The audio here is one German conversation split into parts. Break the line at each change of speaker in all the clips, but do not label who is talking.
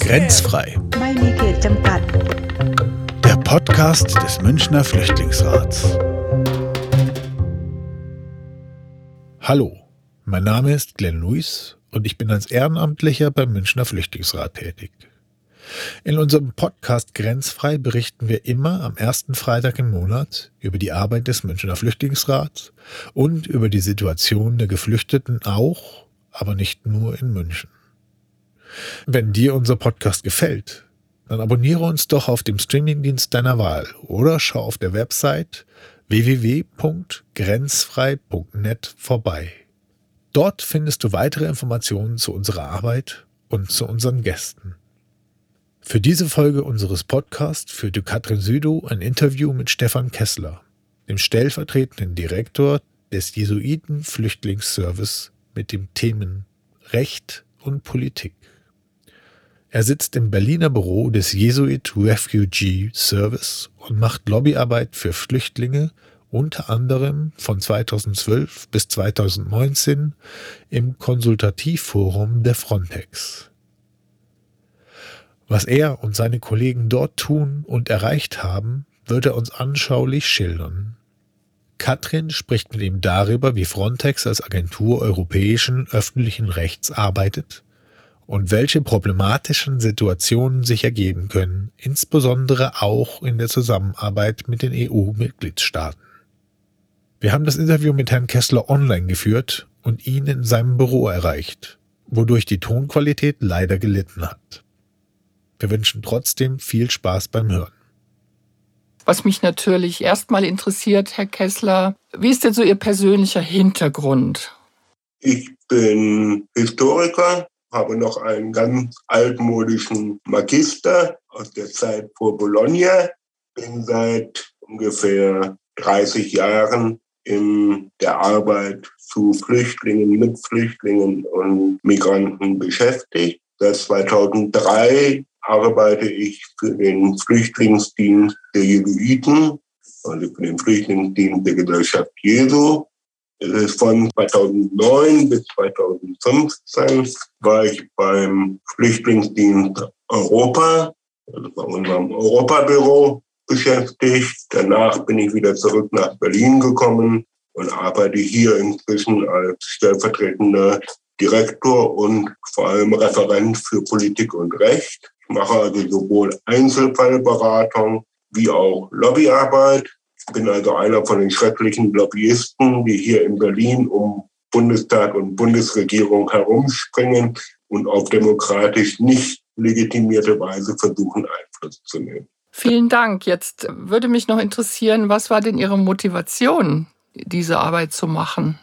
Grenzfrei. Der Podcast des Münchner Flüchtlingsrats. Hallo, mein Name ist Glenn Luis und ich bin als Ehrenamtlicher beim Münchner Flüchtlingsrat tätig. In unserem Podcast Grenzfrei berichten wir immer am ersten Freitag im Monat über die Arbeit des Münchner Flüchtlingsrats und über die Situation der Geflüchteten auch, aber nicht nur in München. Wenn dir unser Podcast gefällt, dann abonniere uns doch auf dem Streamingdienst deiner Wahl oder schau auf der Website www.grenzfrei.net vorbei. Dort findest du weitere Informationen zu unserer Arbeit und zu unseren Gästen. Für diese Folge unseres Podcasts führte Katrin Südow ein Interview mit Stefan Kessler, dem stellvertretenden Direktor des Jesuiten Flüchtlingsservice mit den Themen Recht und Politik. Er sitzt im Berliner Büro des Jesuit Refugee Service und macht Lobbyarbeit für Flüchtlinge, unter anderem von 2012 bis 2019 im Konsultativforum der Frontex. Was er und seine Kollegen dort tun und erreicht haben, wird er uns anschaulich schildern. Katrin spricht mit ihm darüber, wie Frontex als Agentur europäischen öffentlichen Rechts arbeitet und welche problematischen Situationen sich ergeben können, insbesondere auch in der Zusammenarbeit mit den EU-Mitgliedstaaten. Wir haben das Interview mit Herrn Kessler online geführt und ihn in seinem Büro erreicht, wodurch die Tonqualität leider gelitten hat. Wir wünschen trotzdem viel Spaß beim Hören.
Was mich natürlich erstmal interessiert, Herr Kessler, wie ist denn so Ihr persönlicher Hintergrund?
Ich bin Historiker, habe noch einen ganz altmodischen Magister aus der Zeit vor Bologna, bin seit ungefähr 30 Jahren in der Arbeit zu Flüchtlingen, mit Flüchtlingen und Migranten beschäftigt. Seit 2003 arbeite ich für den Flüchtlingsdienst der Jesuiten, also für den Flüchtlingsdienst der Gesellschaft Jesu. Von 2009 bis 2015 war ich beim Flüchtlingsdienst Europa, also bei unserem Europabüro beschäftigt. Danach bin ich wieder zurück nach Berlin gekommen und arbeite hier inzwischen als stellvertretender Direktor und vor allem Referent für Politik und Recht mache also sowohl Einzelfallberatung wie auch Lobbyarbeit. Ich bin also einer von den schrecklichen Lobbyisten, die hier in Berlin um Bundestag und Bundesregierung herumspringen und auf demokratisch nicht legitimierte Weise versuchen, Einfluss zu nehmen.
Vielen Dank. Jetzt würde mich noch interessieren, was war denn Ihre Motivation, diese Arbeit zu machen?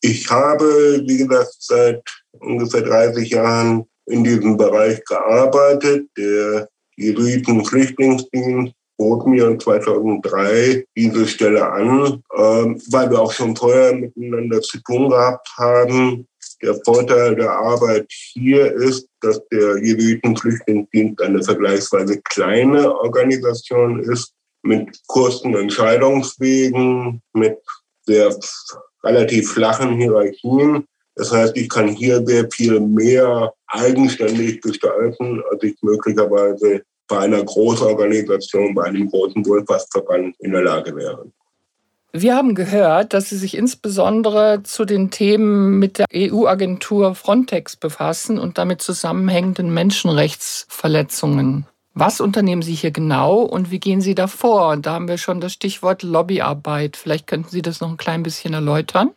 Ich habe, wie gesagt, seit ungefähr 30 Jahren in diesem Bereich gearbeitet. Der Jesuiten-Flüchtlingsdienst bot mir 2003 diese Stelle an, ähm, weil wir auch schon vorher miteinander zu tun gehabt haben. Der Vorteil der Arbeit hier ist, dass der Jesuiten-Flüchtlingsdienst eine vergleichsweise kleine Organisation ist, mit kurzen Entscheidungswegen, mit sehr relativ flachen Hierarchien. Das heißt, ich kann hier sehr viel mehr eigenständig gestalten, als ich möglicherweise bei einer Großorganisation, bei einem großen Wohlfahrtsverband in der Lage wäre.
Wir haben gehört, dass Sie sich insbesondere zu den Themen mit der EU-Agentur Frontex befassen und damit zusammenhängenden Menschenrechtsverletzungen. Was unternehmen Sie hier genau und wie gehen Sie da vor? Da haben wir schon das Stichwort Lobbyarbeit. Vielleicht könnten Sie das noch ein klein bisschen erläutern.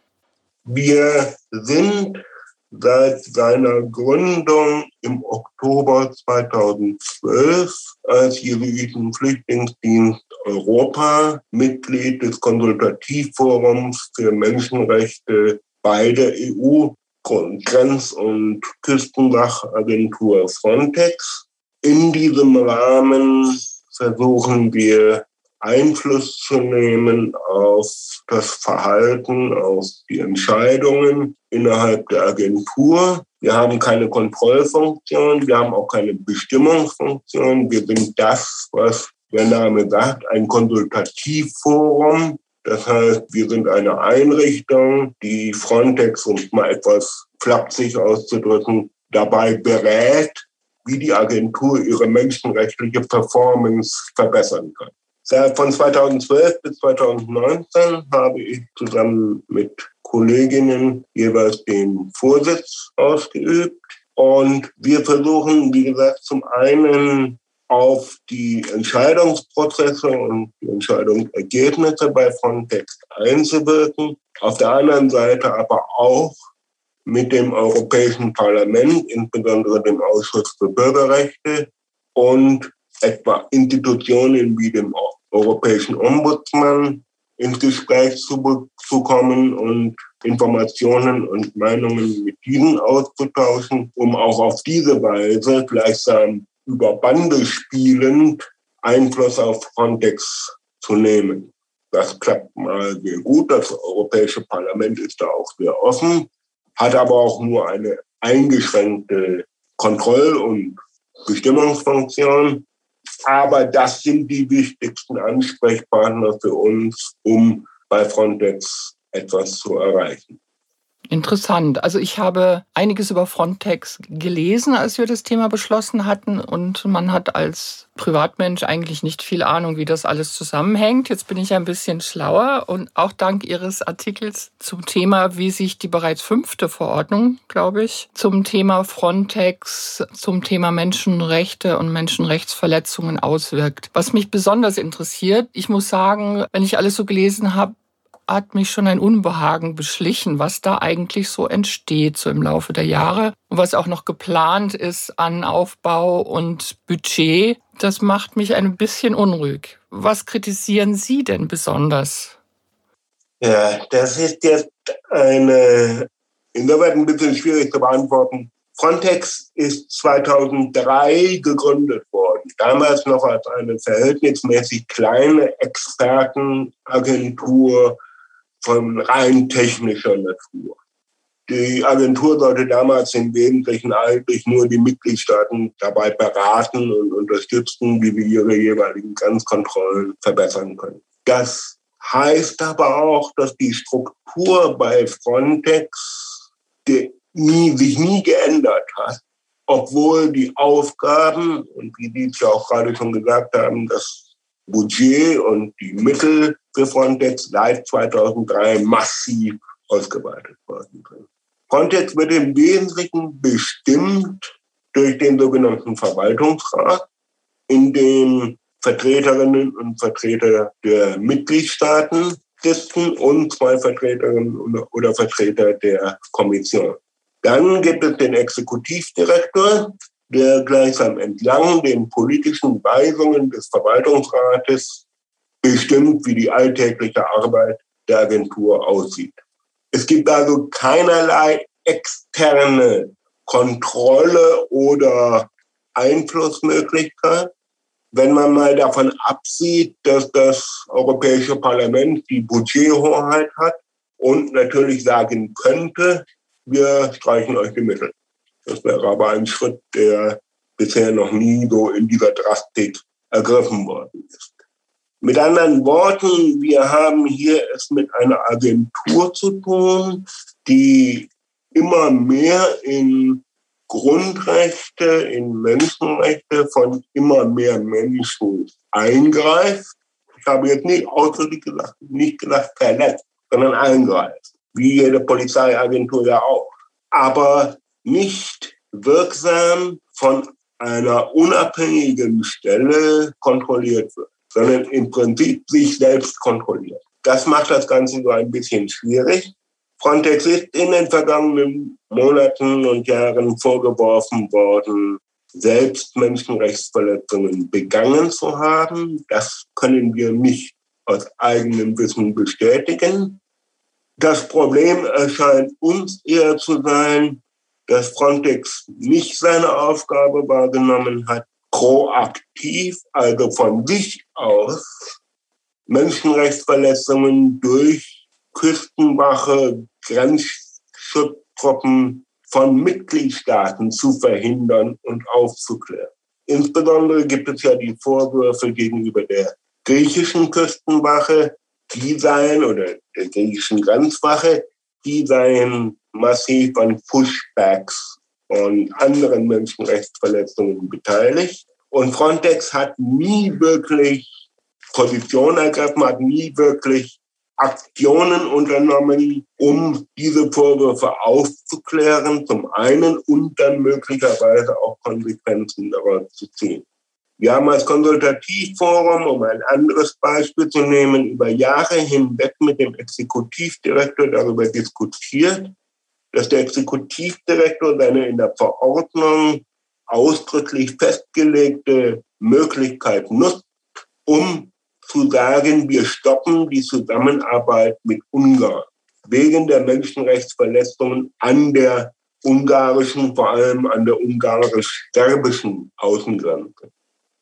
Wir sind seit seiner Gründung im Oktober 2012 als Jesuiten-Flüchtlingsdienst Europa Mitglied des Konsultativforums für Menschenrechte bei der EU Grenz- und Küstenwachagentur Frontex. In diesem Rahmen versuchen wir Einfluss zu nehmen auf das Verhalten, auf die Entscheidungen innerhalb der Agentur. Wir haben keine Kontrollfunktion, wir haben auch keine Bestimmungsfunktion. Wir sind das, was der Name sagt, ein Konsultativforum. Das heißt, wir sind eine Einrichtung, die Frontex, um mal etwas flapsig auszudrücken, dabei berät, wie die Agentur ihre menschenrechtliche Performance verbessern kann. Von 2012 bis 2019 habe ich zusammen mit Kolleginnen jeweils den Vorsitz ausgeübt. Und wir versuchen, wie gesagt, zum einen auf die Entscheidungsprozesse und die Entscheidungsergebnisse bei Frontex einzuwirken. Auf der anderen Seite aber auch mit dem Europäischen Parlament, insbesondere dem Ausschuss für Bürgerrechte und etwa Institutionen wie dem Europäischen Ombudsman ins Gespräch zu, zu kommen und Informationen und Meinungen mit diesen auszutauschen, um auch auf diese Weise gleichsam über Bande spielend Einfluss auf Frontex zu nehmen. Das klappt mal sehr gut. Das Europäische Parlament ist da auch sehr offen, hat aber auch nur eine eingeschränkte Kontroll- und Bestimmungsfunktion. Aber das sind die wichtigsten Ansprechpartner für uns, um bei Frontex etwas zu erreichen.
Interessant. Also ich habe einiges über Frontex gelesen, als wir das Thema beschlossen hatten. Und man hat als Privatmensch eigentlich nicht viel Ahnung, wie das alles zusammenhängt. Jetzt bin ich ein bisschen schlauer und auch dank Ihres Artikels zum Thema, wie sich die bereits fünfte Verordnung, glaube ich, zum Thema Frontex, zum Thema Menschenrechte und Menschenrechtsverletzungen auswirkt. Was mich besonders interessiert, ich muss sagen, wenn ich alles so gelesen habe, hat mich schon ein Unbehagen beschlichen, was da eigentlich so entsteht, so im Laufe der Jahre. Und was auch noch geplant ist an Aufbau und Budget, das macht mich ein bisschen unruhig. Was kritisieren Sie denn besonders?
Ja, das ist jetzt eine, insoweit ein bisschen schwierig zu beantworten. Frontex ist 2003 gegründet worden, damals noch als eine verhältnismäßig kleine Expertenagentur von rein technischer Natur. Die Agentur sollte damals im Wesentlichen eigentlich nur die Mitgliedstaaten dabei beraten und unterstützen, wie wir ihre jeweiligen Grenzkontrollen verbessern können. Das heißt aber auch, dass die Struktur bei Frontex nie, sich nie geändert hat, obwohl die Aufgaben, und wie die es ja auch gerade schon gesagt haben, das Budget und die Mittel für Frontex seit 2003 massiv ausgeweitet worden sind. Frontex wird im Wesentlichen bestimmt durch den sogenannten Verwaltungsrat, in dem Vertreterinnen und Vertreter der Mitgliedstaaten sitzen und zwei Vertreterinnen oder Vertreter der Kommission. Dann gibt es den Exekutivdirektor, der gleichsam entlang den politischen Weisungen des Verwaltungsrates bestimmt, wie die alltägliche Arbeit der Agentur aussieht. Es gibt also keinerlei externe Kontrolle oder Einflussmöglichkeit. Wenn man mal davon absieht, dass das Europäische Parlament die Budgethoheit hat und natürlich sagen könnte, wir streichen euch die Mittel. Das wäre aber ein Schritt, der bisher noch nie so in dieser Drastik ergriffen worden ist. Mit anderen Worten, wir haben hier es mit einer Agentur zu tun, die immer mehr in Grundrechte, in Menschenrechte von immer mehr Menschen eingreift. Ich habe jetzt nicht ausdrücklich gesagt, nicht gesagt verletzt, sondern eingreift. Wie jede Polizeiagentur ja auch. Aber nicht wirksam von einer unabhängigen Stelle kontrolliert wird sondern im Prinzip sich selbst kontrolliert. Das macht das Ganze so ein bisschen schwierig. Frontex ist in den vergangenen Monaten und Jahren vorgeworfen worden, selbst Menschenrechtsverletzungen begangen zu haben. Das können wir nicht aus eigenem Wissen bestätigen. Das Problem erscheint uns eher zu sein, dass Frontex nicht seine Aufgabe wahrgenommen hat, proaktiv, also von sich aus, Menschenrechtsverletzungen durch Küstenwache, Grenzschutztruppen von Mitgliedstaaten zu verhindern und aufzuklären. Insbesondere gibt es ja die Vorwürfe gegenüber der griechischen Küstenwache, die seien, oder der griechischen Grenzwache, die seien massiv an Pushbacks von anderen Menschenrechtsverletzungen beteiligt. Und Frontex hat nie wirklich Position ergriffen, hat nie wirklich Aktionen unternommen, um diese Vorwürfe aufzuklären, zum einen und dann möglicherweise auch Konsequenzen daraus zu ziehen. Wir haben als Konsultativforum, um ein anderes Beispiel zu nehmen, über Jahre hinweg mit dem Exekutivdirektor darüber diskutiert, dass der Exekutivdirektor seine in der Verordnung ausdrücklich festgelegte Möglichkeit nutzt, um zu sagen, wir stoppen die Zusammenarbeit mit Ungarn wegen der Menschenrechtsverletzungen an der ungarischen, vor allem an der ungarisch-serbischen Außengrenze.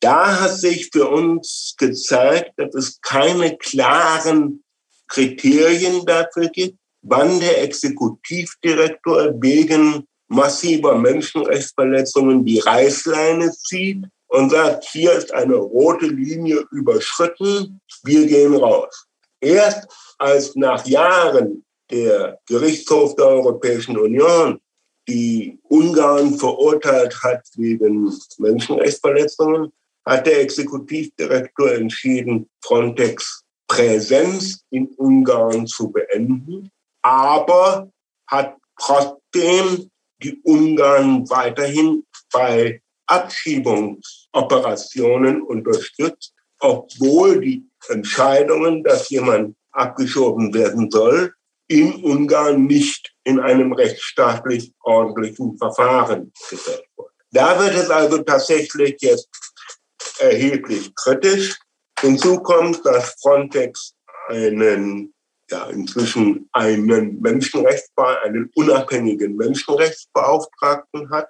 Da hat sich für uns gezeigt, dass es keine klaren Kriterien dafür gibt, wann der Exekutivdirektor wegen massiver Menschenrechtsverletzungen die Reißleine zieht und sagt, hier ist eine rote Linie überschritten, wir gehen raus. Erst als nach Jahren der Gerichtshof der Europäischen Union die Ungarn verurteilt hat wegen Menschenrechtsverletzungen, hat der Exekutivdirektor entschieden, Frontex Präsenz in Ungarn zu beenden, aber hat trotzdem die Ungarn weiterhin bei Abschiebungsoperationen unterstützt, obwohl die Entscheidungen, dass jemand abgeschoben werden soll, in Ungarn nicht in einem rechtsstaatlich ordentlichen Verfahren gefällt wurden. Da wird es also tatsächlich jetzt erheblich kritisch. Hinzu kommt, dass Frontex einen ja, inzwischen einen Menschenrechtsbeauftragten, einen unabhängigen Menschenrechtsbeauftragten hat,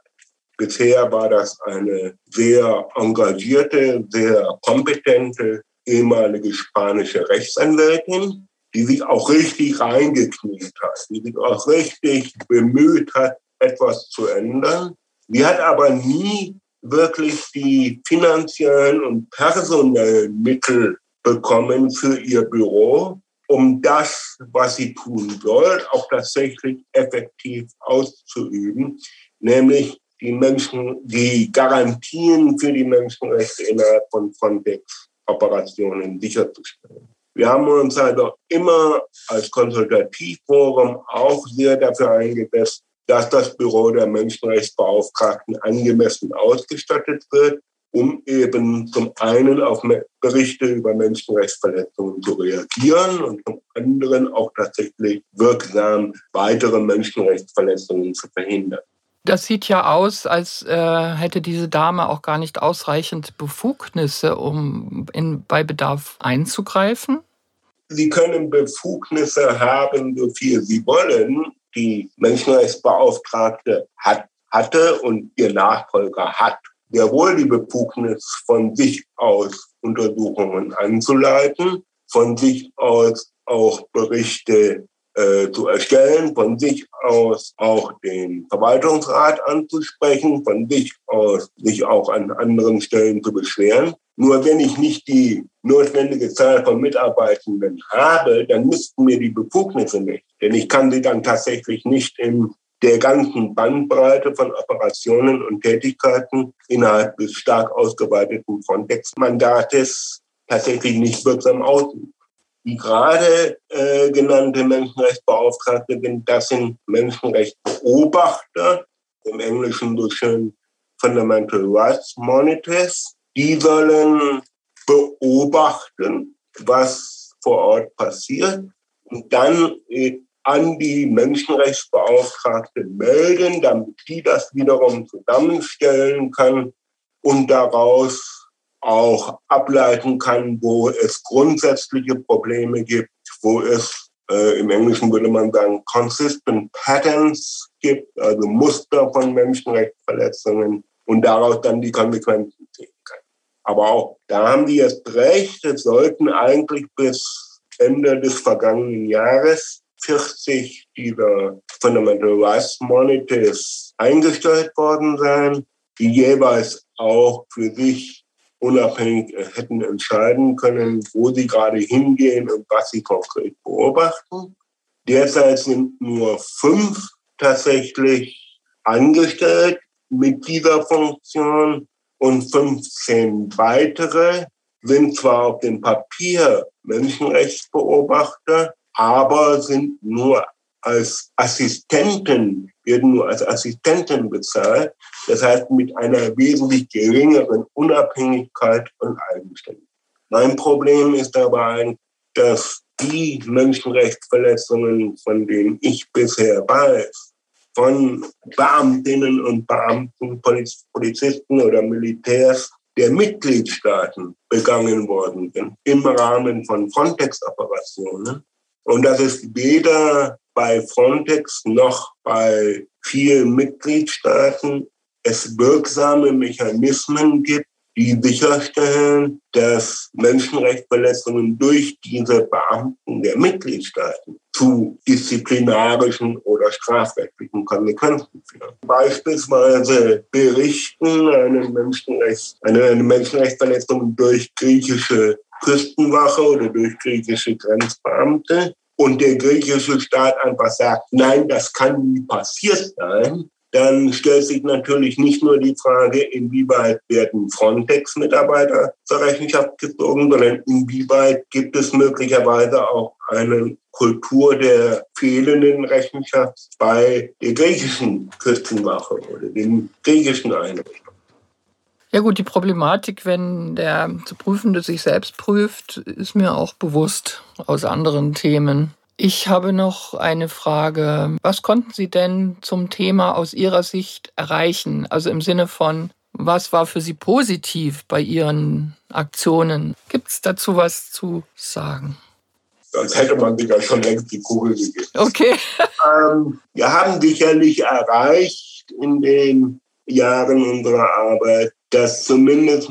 Bisher war das eine sehr engagierte, sehr kompetente ehemalige spanische Rechtsanwältin, die sich auch richtig reingekniet hat, die sich auch richtig bemüht hat, etwas zu ändern. Sie hat aber nie wirklich die finanziellen und personellen Mittel bekommen für ihr Büro, um das, was sie tun soll, auch tatsächlich effektiv auszuüben, nämlich die Menschen, die Garantien für die Menschenrechte innerhalb von Frontex-Operationen sicherzustellen. Wir haben uns also immer als Konsultativforum auch sehr dafür eingesetzt, dass das Büro der Menschenrechtsbeauftragten angemessen ausgestattet wird, um eben zum einen auf Berichte über Menschenrechtsverletzungen zu reagieren und zum anderen auch tatsächlich wirksam weitere Menschenrechtsverletzungen zu verhindern.
Das sieht ja aus, als äh, hätte diese Dame auch gar nicht ausreichend Befugnisse, um in, bei Bedarf einzugreifen.
Sie können Befugnisse haben, so viel Sie wollen. Die Menschenrechtsbeauftragte hat, hatte und ihr Nachfolger hat sehr wohl die Befugnis, von sich aus Untersuchungen anzuleiten, von sich aus auch Berichte äh, zu erstellen, von sich aus auch den Verwaltungsrat anzusprechen, von sich aus sich auch an anderen Stellen zu beschweren. Nur wenn ich nicht die notwendige Zahl von Mitarbeitenden habe, dann müssten mir die Befugnisse nicht. Denn ich kann sie dann tatsächlich nicht in der ganzen Bandbreite von Operationen und Tätigkeiten innerhalb des stark ausgeweiteten Frontex-Mandates tatsächlich nicht wirksam ausüben. Die gerade äh, genannte Menschenrechtsbeauftragte sind, das sind Menschenrechtsbeobachter, im Englischen so schön Fundamental Rights Monitors. Die sollen beobachten, was vor Ort passiert und dann äh, an die Menschenrechtsbeauftragte melden, damit die das wiederum zusammenstellen kann und daraus auch ableiten kann, wo es grundsätzliche Probleme gibt, wo es äh, im Englischen würde man sagen consistent patterns gibt, also Muster von Menschenrechtsverletzungen und daraus dann die Konsequenzen ziehen kann. Aber auch da haben die jetzt recht, es sollten eigentlich bis Ende des vergangenen Jahres 40 dieser Fundamental Rights Monitors eingestellt worden sein, die jeweils auch für sich unabhängig hätten entscheiden können, wo sie gerade hingehen und was sie konkret beobachten. Derzeit sind nur fünf tatsächlich angestellt mit dieser Funktion und 15 weitere sind zwar auf dem Papier Menschenrechtsbeobachter, aber sind nur als Assistenten, werden nur als Assistenten bezahlt. Das heißt mit einer wesentlich geringeren Unabhängigkeit und Eigenständigkeit. Mein Problem ist dabei, dass die Menschenrechtsverletzungen, von denen ich bisher weiß, von Beamtinnen und Beamten, Polizisten oder Militärs der Mitgliedstaaten begangen worden sind im Rahmen von Frontex-Operationen. Und dass es weder bei Frontex noch bei vielen Mitgliedstaaten es wirksame Mechanismen gibt, die sicherstellen, dass Menschenrechtsverletzungen durch diese Beamten der Mitgliedstaaten zu disziplinarischen oder strafrechtlichen Konsequenzen führen. Beispielsweise berichten eine, Menschenrechts, eine Menschenrechtsverletzung durch griechische Küstenwache oder durch griechische Grenzbeamte und der griechische Staat einfach sagt, nein, das kann nie passiert sein, dann stellt sich natürlich nicht nur die Frage, inwieweit werden Frontex-Mitarbeiter zur Rechenschaft gezogen, sondern inwieweit gibt es möglicherweise auch eine Kultur der fehlenden Rechenschaft bei der griechischen Küstenwache oder den griechischen Einrichtungen.
Ja gut, die Problematik, wenn der zu Prüfende sich selbst prüft, ist mir auch bewusst aus anderen Themen. Ich habe noch eine Frage. Was konnten Sie denn zum Thema aus Ihrer Sicht erreichen? Also im Sinne von, was war für Sie positiv bei Ihren Aktionen? Gibt es dazu was zu sagen?
Sonst hätte man sich ja schon längst die Kugel gegeben.
Okay.
ähm, wir haben sicherlich erreicht in den Jahren unserer Arbeit, dass zumindest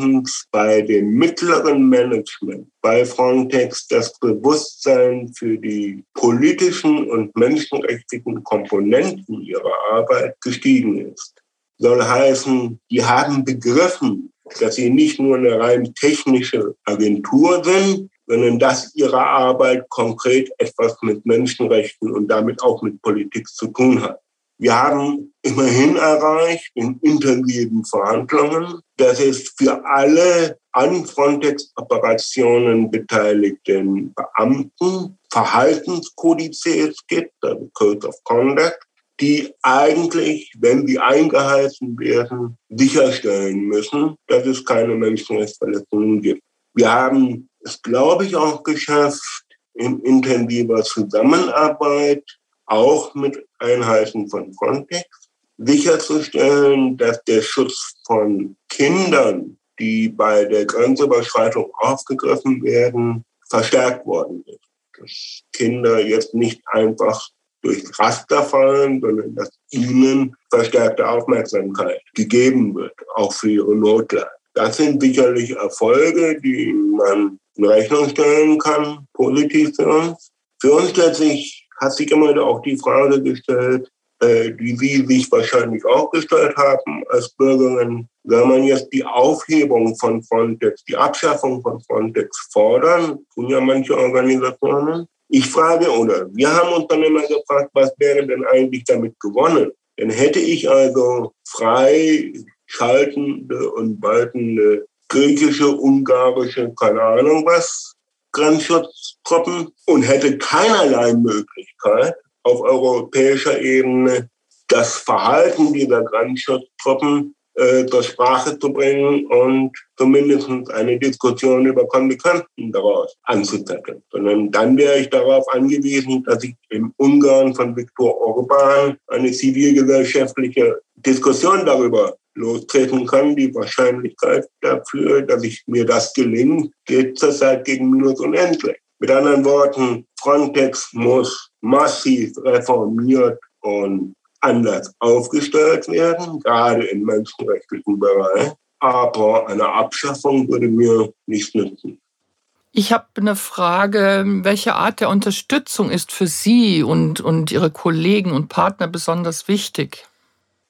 bei dem mittleren Management bei Frontex das Bewusstsein für die politischen und menschenrechtlichen Komponenten ihrer Arbeit gestiegen ist. Soll heißen, die haben begriffen, dass sie nicht nur eine rein technische Agentur sind, sondern dass ihre Arbeit konkret etwas mit Menschenrechten und damit auch mit Politik zu tun hat. Wir haben immerhin erreicht in intensiven Verhandlungen, dass es für alle an Frontex-Operationen beteiligten Beamten Verhaltenskodizes gibt, also Code of Conduct, die eigentlich, wenn sie eingeheißen werden, sicherstellen müssen, dass es keine Menschenrechtsverletzungen gibt. Wir haben es, glaube ich, auch geschafft, in intensiver Zusammenarbeit auch mit Einheiten von Frontex, sicherzustellen, dass der Schutz von Kindern, die bei der Grenzüberschreitung aufgegriffen werden, verstärkt worden ist. Dass Kinder jetzt nicht einfach durch Raster fallen, sondern dass ihnen verstärkte Aufmerksamkeit gegeben wird, auch für ihre Notlage. Das sind sicherlich Erfolge, die man in Rechnung stellen kann, positiv für uns. Für uns stellt sich hat sich immer auch die Frage gestellt, äh, die Sie sich wahrscheinlich auch gestellt haben als Bürgerin, wenn man jetzt die Aufhebung von Frontex, die Abschaffung von Frontex fordern, tun ja manche Organisationen. Ich frage, oder wir haben uns dann immer gefragt, was wäre denn eigentlich damit gewonnen? Dann hätte ich also frei schaltende und waltende griechische, ungarische, keine Ahnung was, Grenzschutztruppen und hätte keinerlei Möglichkeit, auf europäischer Ebene das Verhalten dieser Grenzschutztruppen äh, zur Sprache zu bringen und zumindest eine Diskussion über Konsequenzen daraus anzuzetteln. Sondern dann wäre ich darauf angewiesen, dass ich im Ungarn von Viktor Orban eine zivilgesellschaftliche Diskussion darüber lostreten kann. Die Wahrscheinlichkeit dafür, dass ich mir das gelingt, geht zurzeit gegen minus unendlich. Mit anderen Worten, Frontex muss massiv reformiert und anders aufgestellt werden, gerade im menschenrechtlichen Bereich. Aber eine Abschaffung würde mir nichts nützen.
Ich habe eine Frage, welche Art der Unterstützung ist für Sie und, und Ihre Kollegen und Partner besonders wichtig?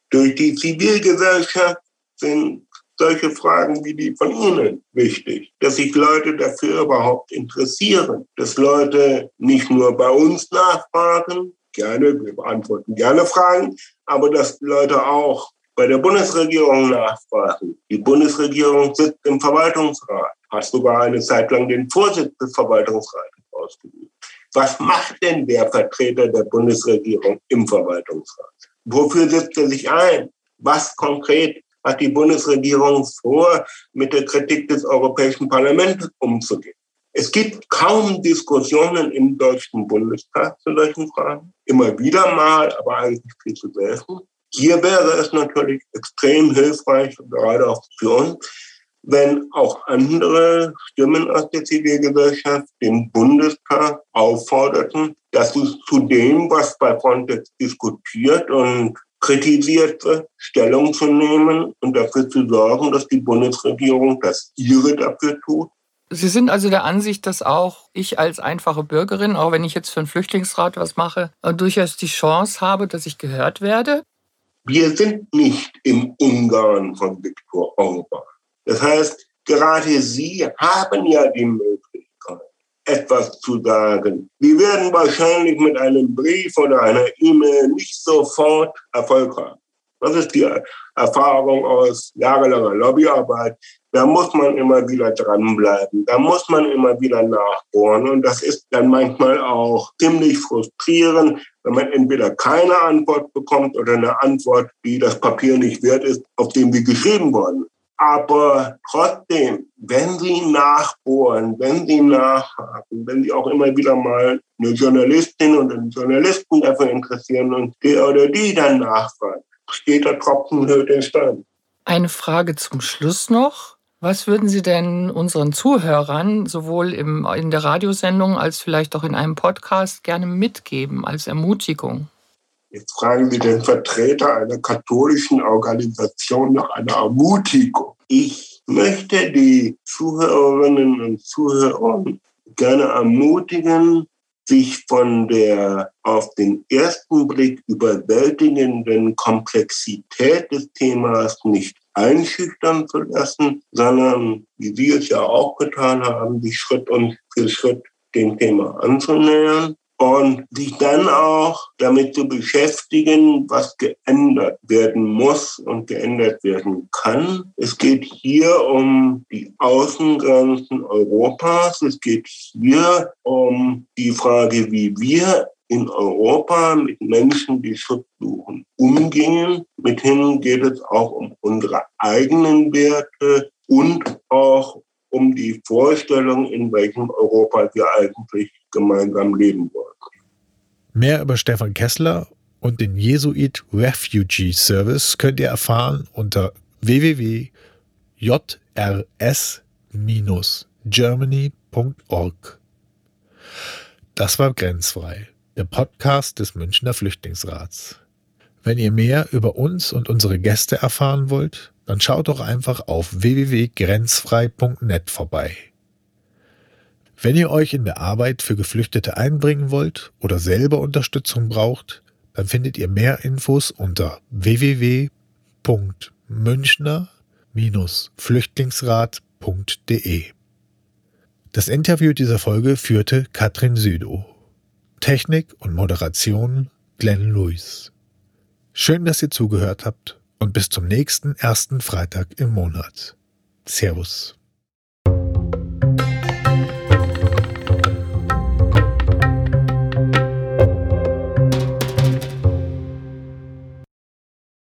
Durch die Zivilgesellschaft sind solche Fragen wie die von Ihnen wichtig, dass sich Leute dafür überhaupt interessieren, dass Leute nicht nur bei uns nachfragen, gerne, wir beantworten gerne Fragen, aber dass Leute auch bei der Bundesregierung nachfragen. Die Bundesregierung sitzt im Verwaltungsrat, hat sogar eine Zeit lang den Vorsitz des Verwaltungsrates ausgeübt. Was macht denn der Vertreter der Bundesregierung im Verwaltungsrat? Wofür setzt er sich ein? Was konkret hat die Bundesregierung vor, mit der Kritik des Europäischen Parlaments umzugehen? Es gibt kaum Diskussionen im Deutschen Bundestag zu solchen Fragen. Immer wieder mal, aber eigentlich viel zu selten. Hier wäre es natürlich extrem hilfreich, gerade auch für uns, wenn auch andere Stimmen aus der Zivilgesellschaft den Bundestag aufforderten, dass es zu dem, was bei Frontex diskutiert und kritisiert wird, Stellung zu nehmen und dafür zu sorgen, dass die Bundesregierung das ihre dafür tut.
Sie sind also der Ansicht, dass auch ich als einfache Bürgerin, auch wenn ich jetzt für einen Flüchtlingsrat was mache, durchaus die Chance habe, dass ich gehört werde?
Wir sind nicht im Ungarn von Viktor Orban. Das heißt, gerade Sie haben ja die Möglichkeit, etwas zu sagen. Wir werden wahrscheinlich mit einem Brief oder einer E-Mail nicht sofort Erfolg haben. Das ist die Erfahrung aus jahrelanger Lobbyarbeit. Da muss man immer wieder dranbleiben. Da muss man immer wieder nachbohren. Und das ist dann manchmal auch ziemlich frustrierend, wenn man entweder keine Antwort bekommt oder eine Antwort, die das Papier nicht wert ist, auf dem sie geschrieben worden aber trotzdem, wenn Sie nachbohren, wenn Sie nachhaken, wenn Sie auch immer wieder mal eine Journalistin und einen Journalisten dafür interessieren und der oder die dann nachfragt, steht der Tropfen höher den Stein.
Eine Frage zum Schluss noch. Was würden Sie denn unseren Zuhörern sowohl im, in der Radiosendung als vielleicht auch in einem Podcast gerne mitgeben als Ermutigung?
Jetzt fragen Sie den Vertreter einer katholischen Organisation nach einer Ermutigung. Ich möchte die Zuhörerinnen und Zuhörer gerne ermutigen, sich von der auf den ersten Blick überwältigenden Komplexität des Themas nicht einschüchtern zu lassen, sondern, wie Sie es ja auch getan haben, sich Schritt und für Schritt dem Thema anzunähern und sich dann auch damit zu beschäftigen, was geändert werden muss und geändert werden kann. Es geht hier um die Außengrenzen Europas. Es geht hier um die Frage, wie wir in Europa mit Menschen, die Schutz suchen, umgehen. Mithin geht es auch um unsere eigenen Werte und auch um die Vorstellung, in welchem Europa wir eigentlich gemeinsam leben wollen.
Mehr über Stefan Kessler und den Jesuit Refugee Service könnt ihr erfahren unter www.jrs-germany.org. Das war Grenzfrei, der Podcast des Münchner Flüchtlingsrats. Wenn ihr mehr über uns und unsere Gäste erfahren wollt, dann schaut doch einfach auf www.grenzfrei.net vorbei. Wenn ihr euch in der Arbeit für Geflüchtete einbringen wollt oder selber Unterstützung braucht, dann findet ihr mehr Infos unter www.münchner-flüchtlingsrat.de. Das Interview dieser Folge führte Katrin Südow. Technik und Moderation Glenn Lewis. Schön, dass ihr zugehört habt und bis zum nächsten ersten Freitag im Monat. Servus.